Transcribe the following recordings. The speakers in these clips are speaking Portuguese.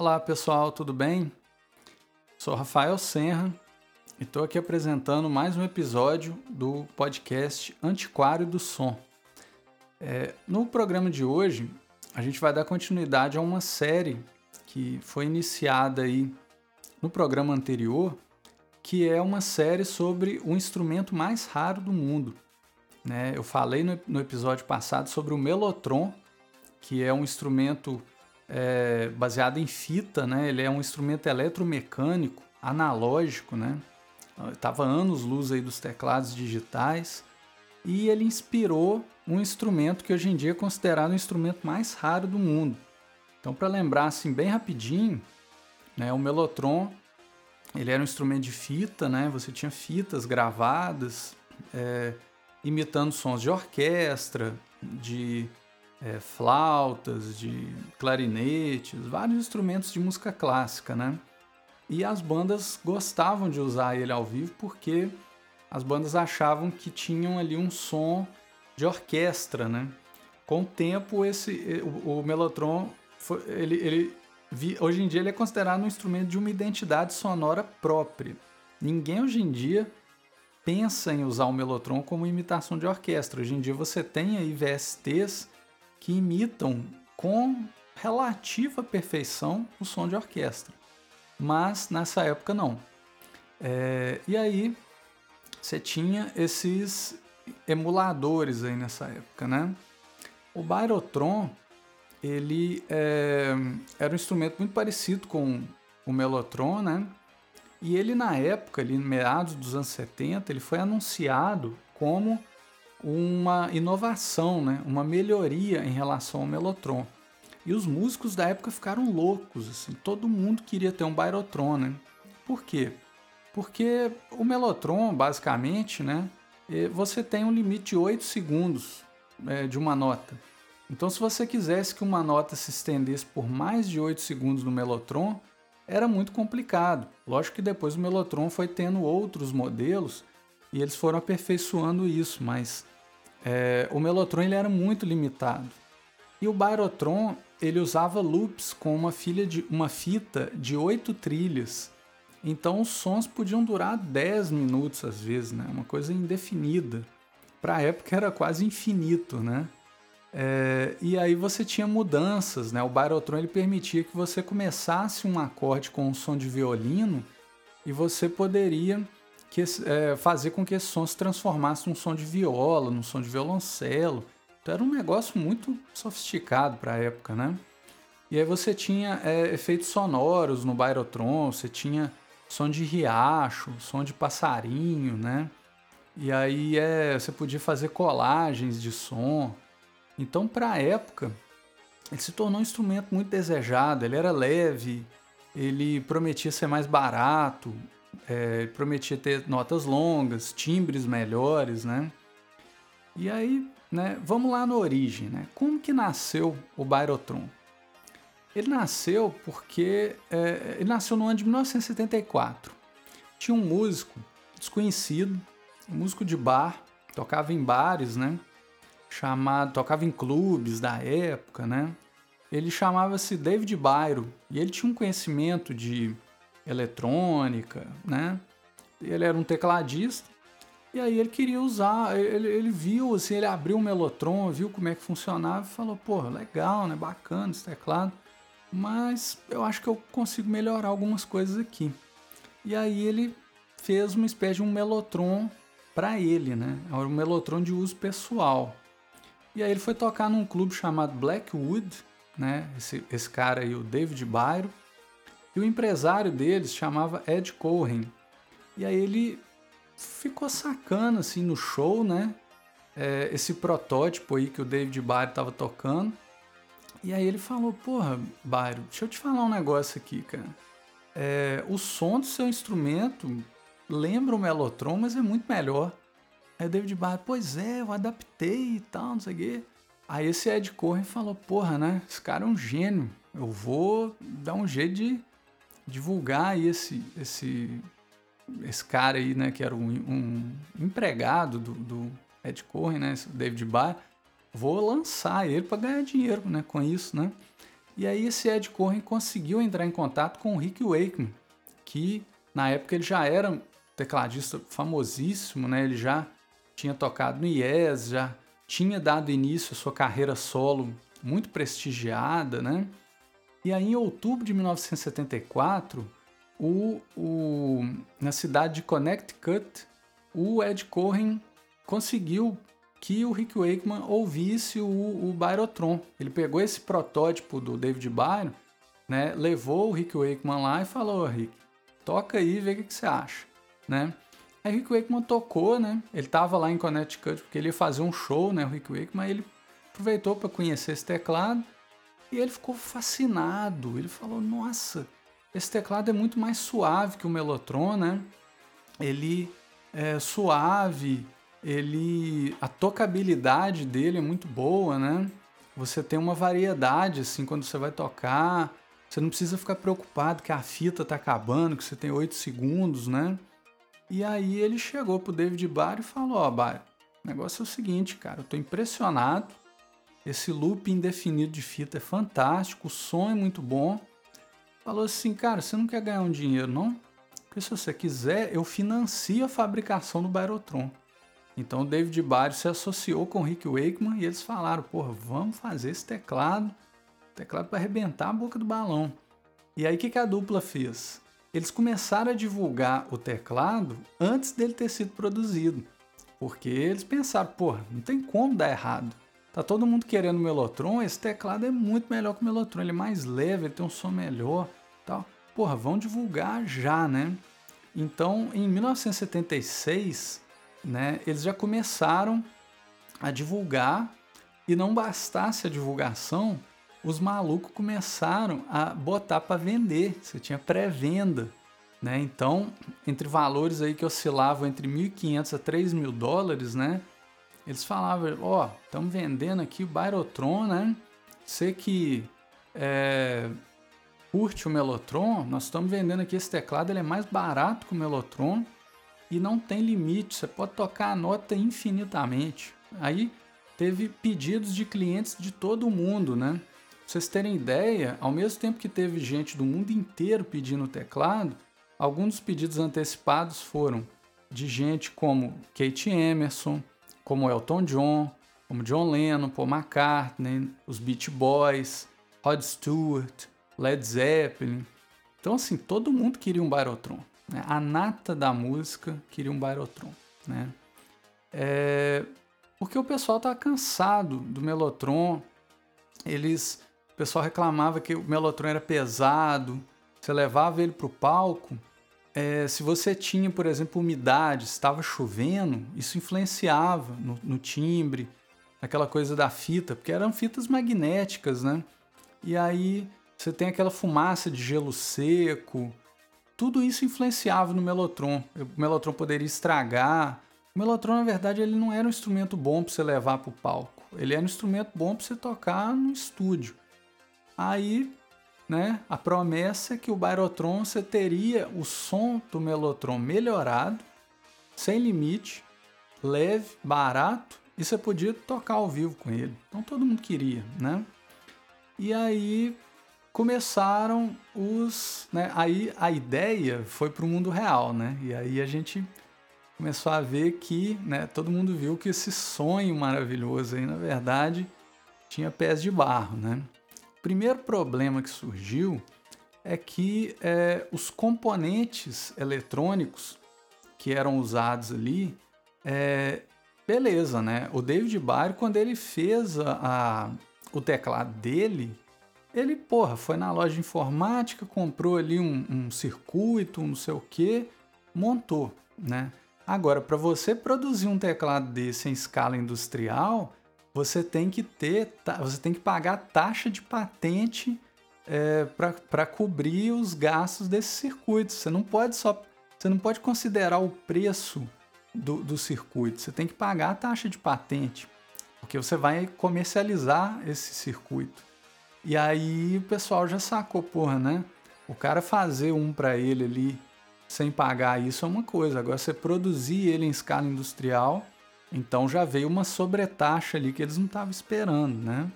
Olá pessoal, tudo bem? Sou Rafael Senra e estou aqui apresentando mais um episódio do podcast Antiquário do Som. É, no programa de hoje, a gente vai dar continuidade a uma série que foi iniciada aí no programa anterior, que é uma série sobre o instrumento mais raro do mundo. Né? Eu falei no, no episódio passado sobre o melotron, que é um instrumento é, baseado em fita, né? Ele é um instrumento eletromecânico, analógico, né? Tava anos luz aí dos teclados digitais e ele inspirou um instrumento que hoje em dia é considerado o instrumento mais raro do mundo. Então, para lembrar assim bem rapidinho, né, o melotron ele era um instrumento de fita, né? Você tinha fitas gravadas é, imitando sons de orquestra, de é, flautas, de clarinetes, vários instrumentos de música clássica, né? E as bandas gostavam de usar ele ao vivo porque as bandas achavam que tinham ali um som de orquestra, né? Com o tempo, esse, o, o Melotron, foi, ele, ele, hoje em dia ele é considerado um instrumento de uma identidade sonora própria. Ninguém hoje em dia pensa em usar o Melotron como imitação de orquestra. Hoje em dia você tem aí VSTs que imitam com relativa perfeição o som de orquestra. Mas nessa época não. É, e aí você tinha esses emuladores aí nessa época, né? O Bairotron ele é, era um instrumento muito parecido com o Melotron, né? E ele na época, ali meados dos anos 70, ele foi anunciado como uma inovação, né? uma melhoria em relação ao Melotron. E os músicos da época ficaram loucos, assim, todo mundo queria ter um Bairotron, né? Por quê? Porque o Melotron, basicamente, né, você tem um limite de 8 segundos é, de uma nota. Então, se você quisesse que uma nota se estendesse por mais de 8 segundos no Melotron, era muito complicado. Lógico que depois o Melotron foi tendo outros modelos e eles foram aperfeiçoando isso, mas é, o Melotron ele era muito limitado. E o Bairotron ele usava loops com uma, filha de, uma fita de oito trilhas. Então os sons podiam durar 10 minutos às vezes, né? Uma coisa indefinida. Para a época era quase infinito, né? É, e aí você tinha mudanças, né? O Bairotron ele permitia que você começasse um acorde com um som de violino e você poderia que, é, fazer com que esse som se transformasse num som de viola, num som de violoncelo. Então era um negócio muito sofisticado para a época, né? E aí você tinha é, efeitos sonoros no Bairotron, você tinha som de riacho, som de passarinho, né? E aí é, você podia fazer colagens de som. Então, para a época, ele se tornou um instrumento muito desejado. Ele era leve, ele prometia ser mais barato, é, prometia ter notas longas, timbres melhores, né? E aí, né, vamos lá na origem, né? Como que nasceu o Bairotron? Ele nasceu porque é, ele nasceu no ano de 1974. Tinha um músico desconhecido, um músico de bar, tocava em bares, né? Chamado, tocava em clubes da época, né? Ele chamava-se David Byron e ele tinha um conhecimento de eletrônica, né? Ele era um tecladista e aí ele queria usar, ele, ele viu, assim, ele abriu o Melotron, viu como é que funcionava e falou, pô, legal, né? Bacana esse teclado, mas eu acho que eu consigo melhorar algumas coisas aqui. E aí ele fez uma espécie de um Melotron para ele, né? Era um Melotron de uso pessoal. E aí ele foi tocar num clube chamado Blackwood, né? Esse, esse cara aí, o David Byron. E o empresário deles chamava Ed Cohen. E aí ele ficou sacando assim no show, né? É, esse protótipo aí que o David Byron estava tocando. E aí ele falou, porra, Byron, deixa eu te falar um negócio aqui, cara. É, o som do seu instrumento lembra o Melotron, mas é muito melhor. Aí o David Byron, pois é, eu adaptei e tal, não sei o quê. Aí esse Ed Cohen falou, porra, né? Esse cara é um gênio. Eu vou dar um jeito de divulgar aí esse, esse, esse cara aí, né, que era um, um empregado do, do, Ed Cohen, né, David Barr, vou lançar ele para ganhar dinheiro, né, com isso, né? E aí esse Ed Cohen conseguiu entrar em contato com o Rick Wakeman, que na época ele já era tecladista famosíssimo, né? Ele já tinha tocado no Yes, já tinha dado início à sua carreira solo muito prestigiada, né? E aí, em outubro de 1974, o, o, na cidade de Connecticut, o Ed Cohen conseguiu que o Rick Wakeman ouvisse o, o Byrotron. Ele pegou esse protótipo do David Byron, né, levou o Rick Wakeman lá e falou, Rick, toca aí e vê o que, que você acha, né? Aí o Rick Wakeman tocou, né? Ele estava lá em Connecticut porque ele ia fazer um show, né? O Rick Wakeman, ele aproveitou para conhecer esse teclado e ele ficou fascinado. Ele falou: Nossa, esse teclado é muito mais suave que o Mellotron, né? Ele é suave, ele a tocabilidade dele é muito boa, né? Você tem uma variedade assim quando você vai tocar. Você não precisa ficar preocupado que a fita tá acabando, que você tem 8 segundos, né? E aí ele chegou pro David Barr e falou: Ó, oh, o negócio é o seguinte, cara, eu tô impressionado. Esse loop indefinido de fita é fantástico, o som é muito bom falou assim, cara, você não quer ganhar um dinheiro, não? Porque se você quiser, eu financio a fabricação do Bairotron. Então o David Barry se associou com o Rick Wakeman e eles falaram, porra, vamos fazer esse teclado, teclado para arrebentar a boca do balão. E aí o que, que a dupla fez? Eles começaram a divulgar o teclado antes dele ter sido produzido. Porque eles pensaram, porra, não tem como dar errado. Tá todo mundo querendo o Melotron, esse teclado é muito melhor que o Melotron, ele é mais leve, ele tem um som melhor tal. Porra, vão divulgar já, né? Então, em 1976, né, eles já começaram a divulgar e não bastasse a divulgação, os malucos começaram a botar para vender. Você tinha pré-venda, né? Então, entre valores aí que oscilavam entre 1.500 a 3 mil dólares, né? Eles falavam, ó, oh, estamos vendendo aqui o Byrotron, né? Você que é, curte o Melotron, nós estamos vendendo aqui esse teclado, ele é mais barato que o Melotron e não tem limite, você pode tocar a nota infinitamente. Aí teve pedidos de clientes de todo o mundo, né? Pra vocês terem ideia, ao mesmo tempo que teve gente do mundo inteiro pedindo o teclado, alguns dos pedidos antecipados foram de gente como Kate Emerson, como Elton John, como John Lennon, Paul McCartney, os Beach Boys, Rod Stewart, Led Zeppelin. Então, assim, todo mundo queria um Bairotron. Né? A nata da música queria um Bairotron. Né? É... Porque o pessoal estava cansado do Melotron. Eles, o pessoal reclamava que o Melotron era pesado. Você levava ele para o palco. É, se você tinha, por exemplo, umidade, estava chovendo, isso influenciava no, no timbre, naquela coisa da fita, porque eram fitas magnéticas, né? E aí você tem aquela fumaça de gelo seco. Tudo isso influenciava no Melotron. O Melotron poderia estragar. O Melotron, na verdade, ele não era um instrumento bom para você levar para o palco. Ele era um instrumento bom para você tocar no estúdio. Aí, né, a promessa que o Byrotron você teria o som do Melotron melhorado, sem limite, leve, barato, e você podia tocar ao vivo com ele. Então todo mundo queria, né? E aí começaram os. Né, aí a ideia foi para o mundo real, né? E aí a gente começou a ver que né, todo mundo viu que esse sonho maravilhoso aí, na verdade, tinha pés de barro, né? Primeiro problema que surgiu é que é, os componentes eletrônicos que eram usados ali, é, beleza, né? O David Barry, quando ele fez a, a, o teclado dele, ele, porra, foi na loja de informática, comprou ali um, um circuito, um não sei o que, montou, né? Agora, para você produzir um teclado desse em escala industrial, você tem que ter, você tem que pagar taxa de patente é, para cobrir os gastos desse circuito. Você não pode só, você não pode considerar o preço do, do circuito. Você tem que pagar a taxa de patente, porque você vai comercializar esse circuito. E aí o pessoal já sacou, porra, né? O cara fazer um para ele ali sem pagar isso é uma coisa. Agora você produzir ele em escala industrial, então já veio uma sobretaxa ali que eles não estavam esperando, né?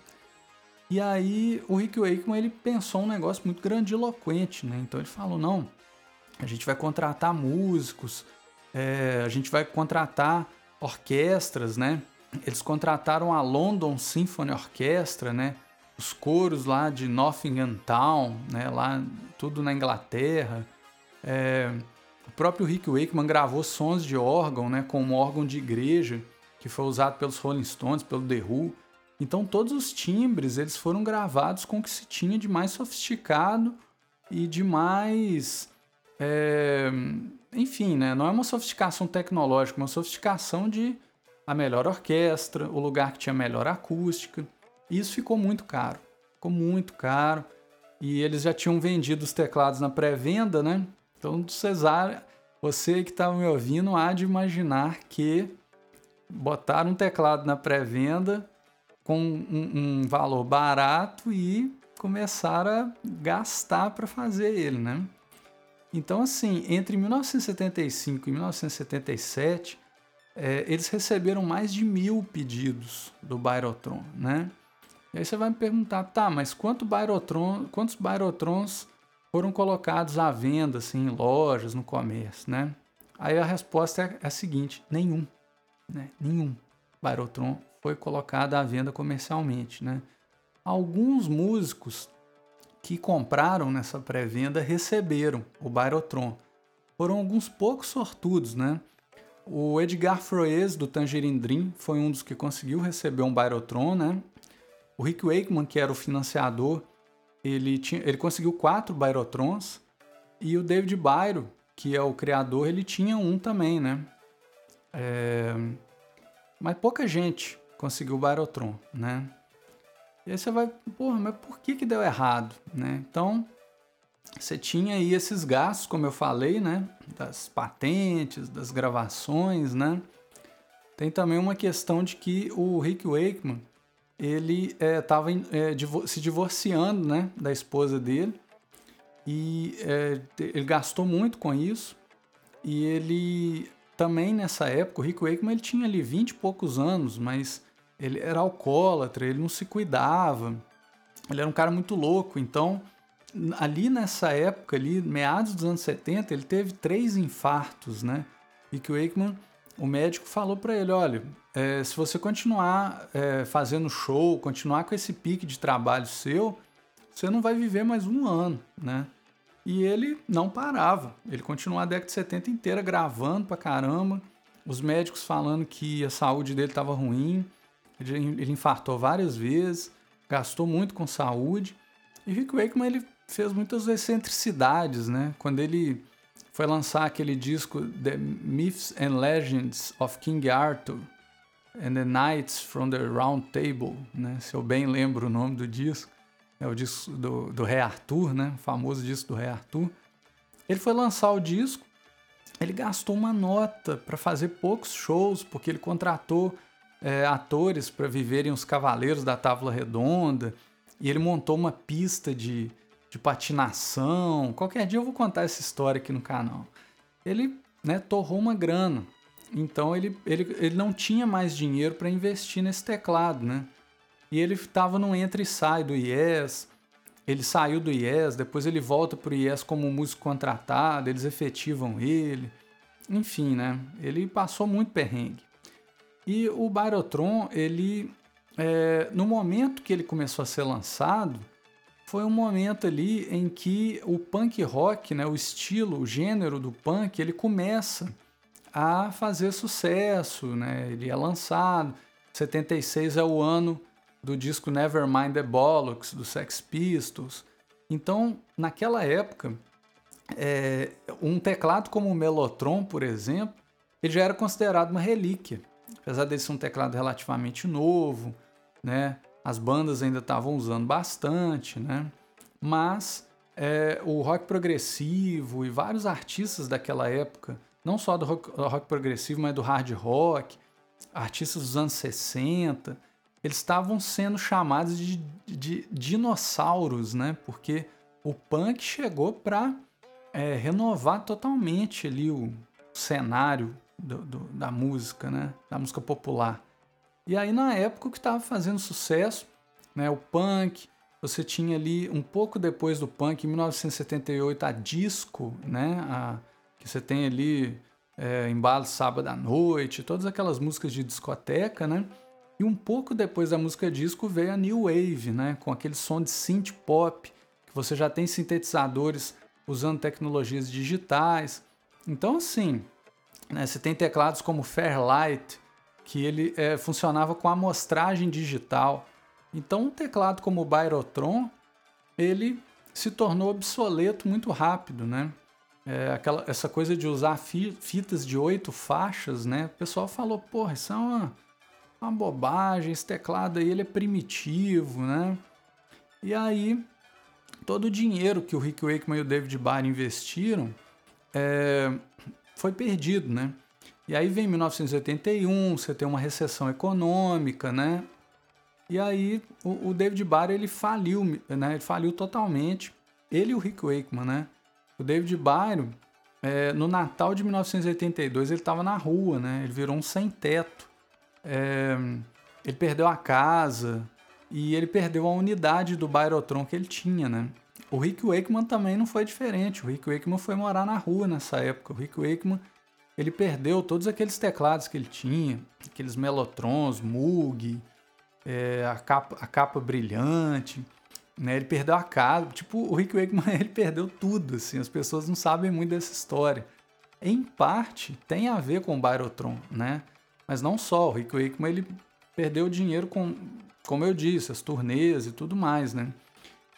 E aí o Rick Wakeman ele pensou um negócio muito grandiloquente, né? Então ele falou, não, a gente vai contratar músicos, é, a gente vai contratar orquestras, né? Eles contrataram a London Symphony Orchestra, né? Os coros lá de Nottingham Town, né? Lá tudo na Inglaterra. É, próprio Rick Wakeman gravou sons de órgão, né? Com um órgão de igreja que foi usado pelos Rolling Stones, pelo The Who. Então todos os timbres eles foram gravados com o que se tinha de mais sofisticado e de mais é, enfim, né? Não é uma sofisticação tecnológica, uma sofisticação de a melhor orquestra, o lugar que tinha melhor acústica. E isso ficou muito caro. Ficou muito caro. E eles já tinham vendido os teclados na pré-venda, né? Então, Cesar, você que estava me ouvindo, há de imaginar que botaram um teclado na pré-venda com um, um, valor barato e começaram a gastar para fazer ele, né? Então, assim, entre 1975 e 1977, é, eles receberam mais de mil pedidos do Bairotron, né? E aí você vai me perguntar, tá, mas quanto Bairotron, quantos Bairotrons foram colocados à venda, assim, em lojas, no comércio, né? Aí a resposta é, é a seguinte, nenhum, né? Nenhum Bairotron foi colocado à venda comercialmente, né? Alguns músicos que compraram nessa pré-venda receberam o Bairotron. Foram alguns poucos sortudos, né? O Edgar Froese, do Tangerine Dream, foi um dos que conseguiu receber um Bairotron, né? O Rick Wakeman, que era o financiador, ele, tinha, ele conseguiu quatro Bairotrons. E o David Bairo, que é o criador, ele tinha um também, né? É... Mas pouca gente conseguiu o Bairotron, né? E aí você vai, porra, mas por que que deu errado, né? Então, você tinha aí esses gastos, como eu falei, né? Das patentes, das gravações, né? Tem também uma questão de que o Rick Wakeman, ele estava é, é, se divorciando, né? Da esposa dele. E é, ele gastou muito com isso. E ele também nessa época, o Rick Wakeman ele tinha ali 20 e poucos anos, mas ele era alcoólatra, ele não se cuidava, ele era um cara muito louco. Então, ali nessa época, ali, meados dos anos 70, ele teve três infartos, né? E que o médico falou para ele, olha, é, se você continuar é, fazendo show, continuar com esse pique de trabalho seu, você não vai viver mais um ano, né? E ele não parava. Ele continuou a década de 70 inteira gravando pra caramba. Os médicos falando que a saúde dele estava ruim. Ele, ele infartou várias vezes, gastou muito com saúde. E Rick Wakeman ele fez muitas excentricidades, né? Quando ele foi lançar aquele disco The Myths and Legends of King Arthur and the Knights from the Round Table, né? Se eu bem lembro o nome do disco, é o disco do, do Rei Arthur, né? O famoso disco do Rei Arthur. Ele foi lançar o disco, ele gastou uma nota para fazer poucos shows, porque ele contratou é, atores para viverem os Cavaleiros da Távola Redonda, e ele montou uma pista de, de patinação. Qualquer dia eu vou contar essa história aqui no canal. Ele né, torrou uma grana, então ele, ele, ele não tinha mais dinheiro para investir nesse teclado, né? E ele estava no entra e sai do IES, ele saiu do IES, depois ele volta para o IES como músico contratado, eles efetivam ele. Enfim, né? Ele passou muito perrengue. E o Bairotron, ele, é, no momento que ele começou a ser lançado, foi um momento ali em que o punk rock, né, o estilo, o gênero do punk, ele começa a fazer sucesso, né? Ele é lançado. 76 é o ano do disco Nevermind the Bollocks, do Sex Pistols. Então, naquela época, é, um teclado como o Mellotron, por exemplo, ele já era considerado uma relíquia apesar desse ser um teclado relativamente novo, né? As bandas ainda estavam usando bastante, né? Mas é, o rock progressivo e vários artistas daquela época, não só do rock, do rock progressivo, mas do hard rock, artistas dos anos 60, eles estavam sendo chamados de, de, de dinossauros, né? Porque o punk chegou para é, renovar totalmente ali o cenário do, do, da música, né? Da música popular. E aí, na época, o que estava fazendo sucesso né? O punk, você tinha ali um pouco depois do punk, em 1978, a disco, né? A, que você tem ali é, Embalo Sábado à Noite, todas aquelas músicas de discoteca, né? E um pouco depois da música disco veio a New Wave, né? Com aquele som de synth pop, que você já tem sintetizadores usando tecnologias digitais. Então, assim, né, você tem teclados como Fairlight, que ele é, funcionava com amostragem digital. Então, um teclado como o Byrotron, ele se tornou obsoleto muito rápido, né? É, aquela, essa coisa de usar fi, fitas de oito faixas, né? O pessoal falou, porra, isso é uma, uma bobagem, esse teclado aí ele é primitivo, né? E aí, todo o dinheiro que o Rick Wakeman e o David Barr investiram é, foi perdido, né? E aí vem 1981, você tem uma recessão econômica, né? E aí o, o David Barr ele faliu, né? Ele faliu totalmente. Ele e o Rick Wakeman, né? O David Byron, é, no Natal de 1982, ele estava na rua, né? Ele virou um sem-teto. É, ele perdeu a casa e ele perdeu a unidade do Byrotron que ele tinha, né? O Rick Wakeman também não foi diferente. O Rick Wakeman foi morar na rua nessa época. O Rick Wakeman ele perdeu todos aqueles teclados que ele tinha, aqueles Melotrons, Moog, é, a, capa, a capa brilhante. Né? Ele perdeu a casa. Tipo, o Rick Wakeman, ele perdeu tudo, assim. As pessoas não sabem muito dessa história. Em parte, tem a ver com o Byrotron, né? Mas não só. O Rick Wakeman, ele perdeu dinheiro com, como eu disse, as turnês e tudo mais, né?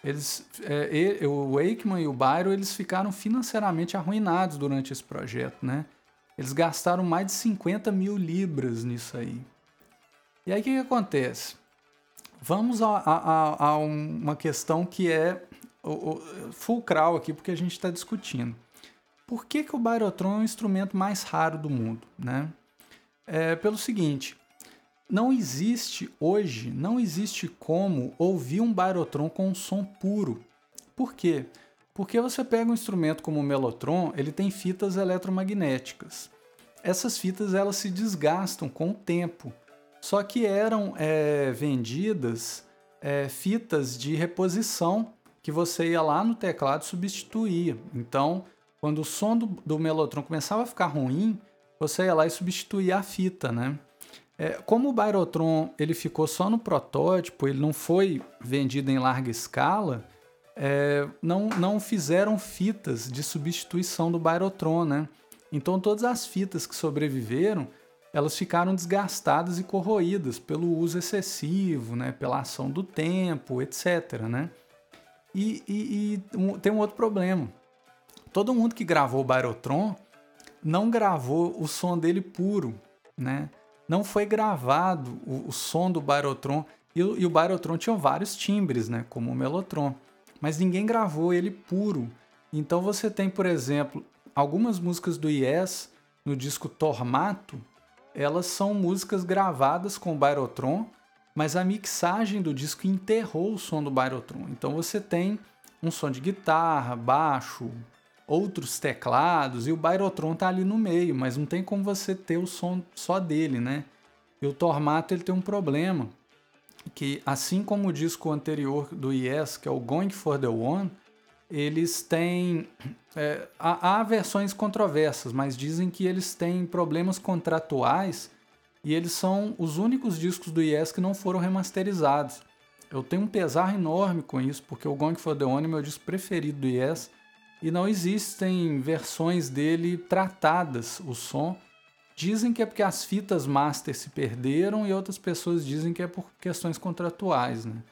Eles, é, ele, o Wakeman e o Byron, eles ficaram financeiramente arruinados durante esse projeto, né? Eles gastaram mais de 50 mil libras nisso aí. E aí o que, que acontece? Vamos a, a, a uma questão que é fulcral aqui, porque a gente está discutindo. Por que, que o Byrotron é o instrumento mais raro do mundo? Né? É pelo seguinte, não existe hoje, não existe como ouvir um Byrotron com um som puro. Por quê? Porque você pega um instrumento como o Melotron, ele tem fitas eletromagnéticas. Essas fitas elas se desgastam com o tempo. Só que eram é, vendidas é, fitas de reposição que você ia lá no teclado substituía. Então, quando o som do, do Melotron começava a ficar ruim, você ia lá e substituía a fita, né? É, como o Byrotron ele ficou só no protótipo, ele não foi vendido em larga escala, é, não, não fizeram fitas de substituição do Byrotron, né? Então todas as fitas que sobreviveram elas ficaram desgastadas e corroídas pelo uso excessivo, né, pela ação do tempo, etc. Né? E, e, e um, tem um outro problema. Todo mundo que gravou o Byrotron não gravou o som dele puro, né? Não foi gravado o, o som do Byrotron e, e o Byrotron tinha vários timbres, né? Como o Melotron, mas ninguém gravou ele puro. Então você tem, por exemplo, algumas músicas do Yes no disco Tormato elas são músicas gravadas com o Byrotron, mas a mixagem do disco enterrou o som do Byrotron. Então você tem um som de guitarra, baixo, outros teclados e o Byrotron tá ali no meio, mas não tem como você ter o som só dele, né? E o Tormato ele tem um problema, que assim como o disco anterior do Yes, que é o Going for the One, eles têm. É, há, há, versões controversas, mas dizem que eles têm problemas contratuais e eles são os únicos discos do Yes que não foram remasterizados. Eu tenho um pesar enorme com isso, porque o Going for the One é meu disco preferido do Yes e não existem versões dele tratadas, o som. Dizem que é porque as fitas master se perderam e outras pessoas dizem que é por questões contratuais. Né?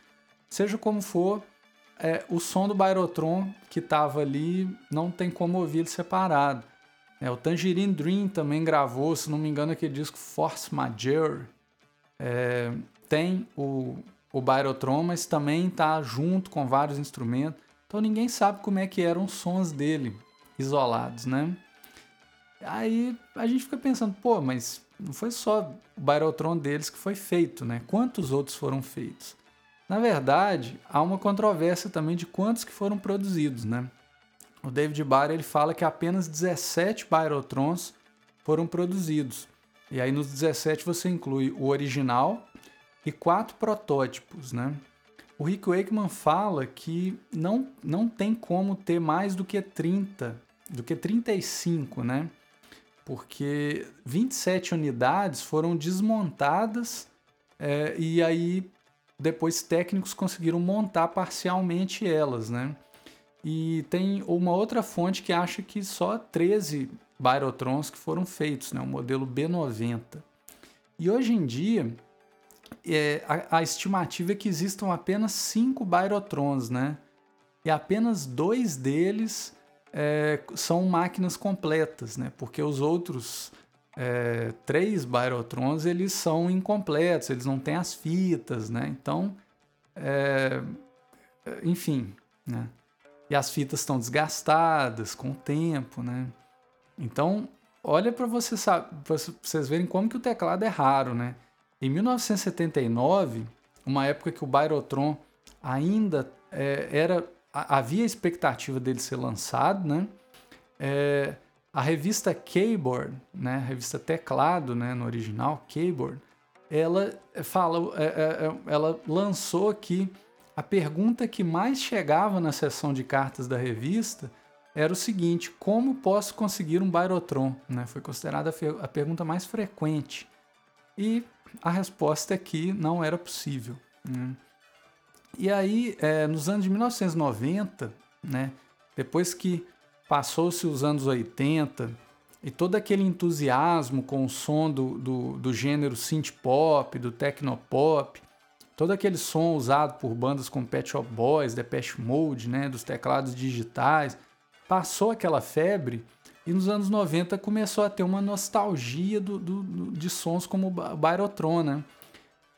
Seja como for, é, o som do Byrotron que estava ali não tem como ouvir separado. É, o Tangerine Dream também gravou, se não me engano, aquele disco Force Majeure. É, tem o, o Byrotron, mas também está junto com vários instrumentos. Então ninguém sabe como é que eram os sons dele isolados, né? Aí a gente fica pensando, pô, mas não foi só o Byrotron deles que foi feito, né? Quantos outros foram feitos? Na verdade, há uma controvérsia também de quantos que foram produzidos, né? O David Barr ele fala que apenas 17 Byrotrons foram produzidos. E aí nos 17 você inclui o original e quatro protótipos, né? o Rick Wakeman fala que não, não tem como ter mais do que 30, do que 35, né? Porque 27 unidades foram desmontadas é, e aí depois técnicos conseguiram montar parcialmente elas, né? E tem uma outra fonte que acha que só 13 Byrotrons que foram feitos, né? O modelo B90. E hoje em dia, é, a, a, estimativa é que existam apenas cinco Byrotrons, né? E apenas dois deles é, são máquinas completas, né? Porque os outros é, três Byrotrons eles são incompletos, eles não têm as fitas, né? Então, é, enfim, né? E as fitas estão desgastadas com o tempo, né? Então, olha para você, vocês verem como que o teclado é raro, né? Em 1979, uma época que o Byrotron ainda é, era havia expectativa dele ser lançado, né? É, a revista Keyboard, né, a revista Teclado, né, no original Keyboard, ela fala, é, é, é, ela lançou aqui a pergunta que mais chegava na seção de cartas da revista era o seguinte: como posso conseguir um Byrotron? Né? Foi considerada a, pergunta mais frequente. E a resposta é que não era possível. Né? E aí, é, nos anos de 1990, né, depois que passou-se os anos 80 e todo aquele entusiasmo com o som do, do, do gênero synth pop, do technopop, todo aquele som usado por bandas como Pet Shop Boys, Depeche Mode, né, dos teclados digitais, passou aquela febre e nos anos 90 começou a ter uma nostalgia do, do, do de sons como o Byrotron, né?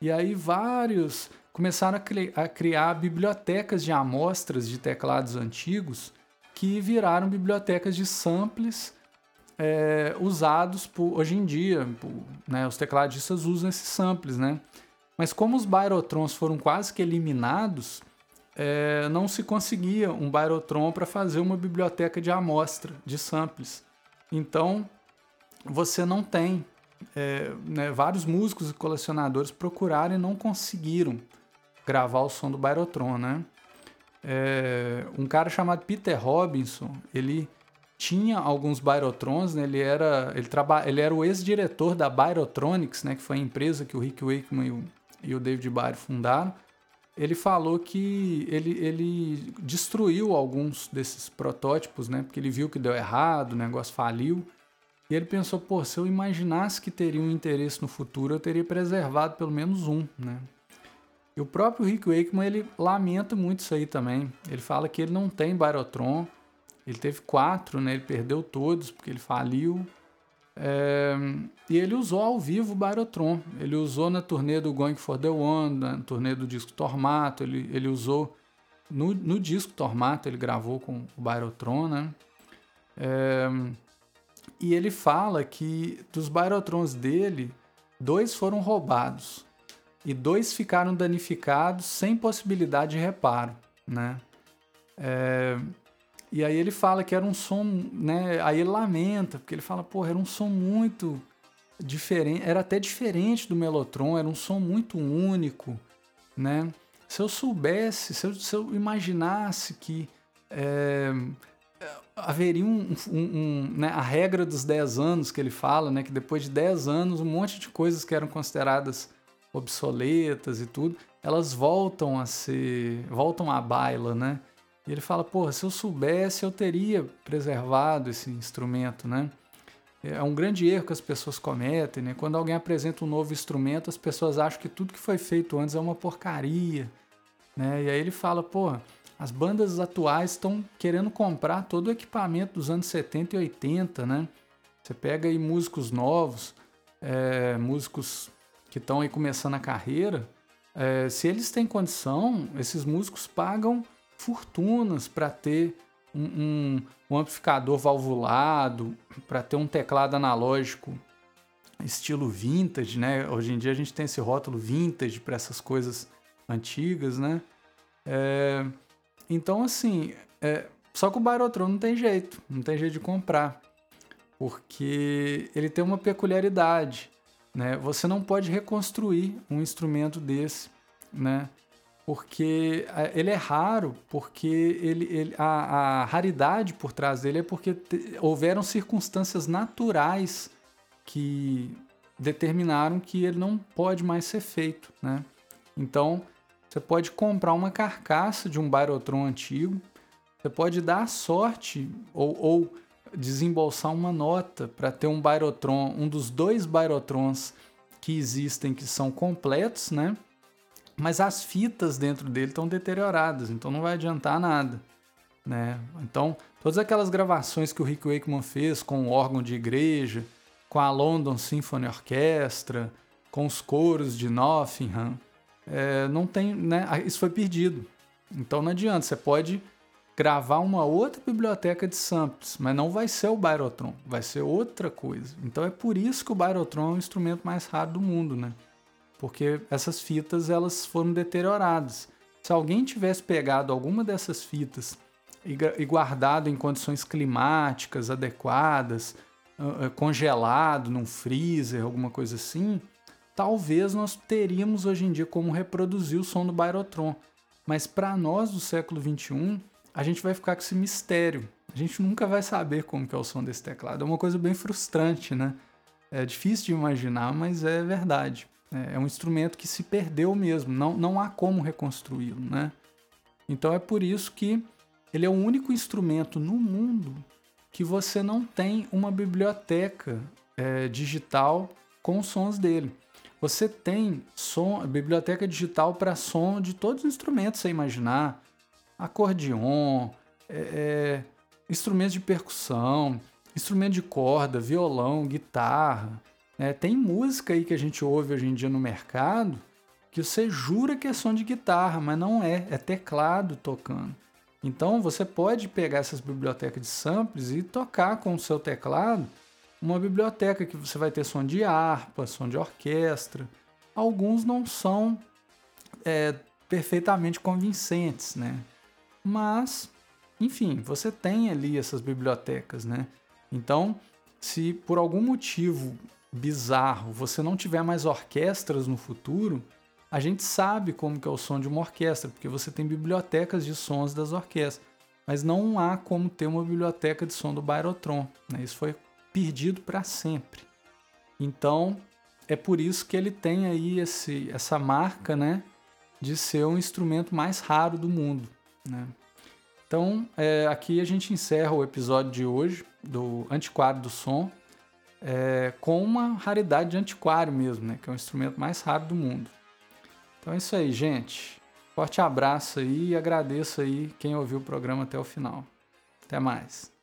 E aí vários começaram a, cri a criar bibliotecas de amostras de teclados antigos que viraram bibliotecas de samples é, usados por, hoje em dia. Por, né, os tecladistas usam esses samples, né? Mas como os Byrotrons foram quase que eliminados, é, não se conseguia um Byrotron para fazer uma biblioteca de amostra de samples. Então, você não tem. É, né, vários músicos e colecionadores procuraram e não conseguiram gravar o som do Byrotron, né? É, um cara chamado Peter Robinson, ele tinha alguns Byrotrons, né? ele, era, ele, traba, ele era o ex-diretor da Byrotronics, né? que foi a empresa que o Rick Wakeman e o, e o David Byron fundaram ele falou que ele, ele destruiu alguns desses protótipos, né? Porque ele viu que deu errado, o negócio faliu. E ele pensou, pô, se eu imaginasse que teria um interesse no futuro, eu teria preservado pelo menos um, né? E o próprio Rick Wakeman, ele lamenta muito isso aí também. Ele fala que ele não tem Byrotron, ele teve quatro, né? Ele perdeu todos porque ele faliu. É, e ele usou ao vivo o Byrotron. Ele usou na turnê do Going for the One, na turnê do disco Tormato. Ele, ele usou no, no disco Tormato, ele gravou com o Byrotron, né? É, e ele fala que dos Byrotrons dele, dois foram roubados e dois ficaram danificados sem possibilidade de reparo, né? É, e aí ele fala que era um som, né? Aí ele lamenta, porque ele fala, porra, era um som muito diferente, era até diferente do Melotron, era um som muito único, né? Se eu soubesse, se eu, se eu imaginasse que é, haveria um, um, um né, a regra dos 10 anos que ele fala, né, que depois de 10 anos um monte de coisas que eram consideradas obsoletas e tudo, elas voltam a ser, voltam à baila, né? E ele fala, porra, se eu soubesse, eu teria preservado esse instrumento, né? É um grande erro que as pessoas cometem, né? Quando alguém apresenta um novo instrumento, as pessoas acham que tudo que foi feito antes é uma porcaria, né? E aí ele fala, porra, as bandas atuais estão querendo comprar todo o equipamento dos anos 70 e 80, né? Você pega aí músicos novos, é, músicos que estão aí começando a carreira, é, se eles têm condição, esses músicos pagam fortunas para ter um, um, um, amplificador valvulado, para ter um teclado analógico estilo vintage, né? Hoje em dia a gente tem esse rótulo vintage para essas coisas antigas, né? É, então, assim, é, só que o Byrotron não tem jeito, não tem jeito de comprar, porque ele tem uma peculiaridade, né? Você não pode reconstruir um instrumento desse, né? porque é, ele é raro, porque ele, ele a, a, raridade por trás dele é porque te, houveram circunstâncias naturais que determinaram que ele não pode mais ser feito, né? Então, você pode comprar uma carcaça de um Bairotron antigo, você pode dar sorte ou, ou desembolsar uma nota para ter um Bairotron, um dos dois Bairotrons que existem que são completos, né? Mas as fitas dentro dele estão deterioradas, então não vai adiantar nada, né? Então, todas aquelas gravações que o Rick Wakeman fez com o órgão de igreja, com a London Symphony Orchestra, com os coros de Nottingham, é, não tem, né? Isso foi perdido. Então não adianta, você pode gravar uma outra biblioteca de samples, mas não vai ser o Bairotron, vai ser outra coisa. Então é por isso que o Bairotron é o instrumento mais raro do mundo, né? Porque essas fitas elas foram deterioradas. Se alguém tivesse pegado alguma dessas fitas e guardado em condições climáticas adequadas, congelado num freezer, alguma coisa assim, talvez nós teríamos hoje em dia como reproduzir o som do Bairotron. Mas para nós do século 21, a gente vai ficar com esse mistério. A gente nunca vai saber como que é o som desse teclado. É uma coisa bem frustrante, né? É difícil de imaginar, mas é verdade. É, é um instrumento que se perdeu mesmo. Não, não há como reconstruí-lo, né? Então é por isso que ele é o único instrumento no mundo que você não tem uma biblioteca é, digital com sons dele. Você tem som, biblioteca digital para som de todos os instrumentos você imaginar acordeon, é, é, instrumentos de percussão, instrumento de corda, violão, guitarra. É, tem música aí que a gente ouve hoje em dia no mercado que você jura que é som de guitarra, mas não é, é teclado tocando. Então você pode pegar essas bibliotecas de samples e tocar com o seu teclado uma biblioteca que você vai ter som de harpa, som de orquestra. Alguns não são é, perfeitamente convincentes, né? Mas, enfim, você tem ali essas bibliotecas, né? Então, se por algum motivo bizarro você não tiver mais orquestras no futuro, a gente sabe como que é o som de uma orquestra, porque você tem bibliotecas de sons das orquestras. Mas não há como ter uma biblioteca de som do Bairotron. Né? Isso foi perdido para sempre. Então, é por isso que ele tem aí esse, essa marca né, de ser o instrumento mais raro do mundo. Né? Então, é, aqui a gente encerra o episódio de hoje do Antiquário do Som é, com uma raridade de antiquário mesmo, né? que é o instrumento mais raro do mundo. Então é isso aí, gente. Forte abraço aí e agradeço aí quem ouviu o programa até o final. Até mais.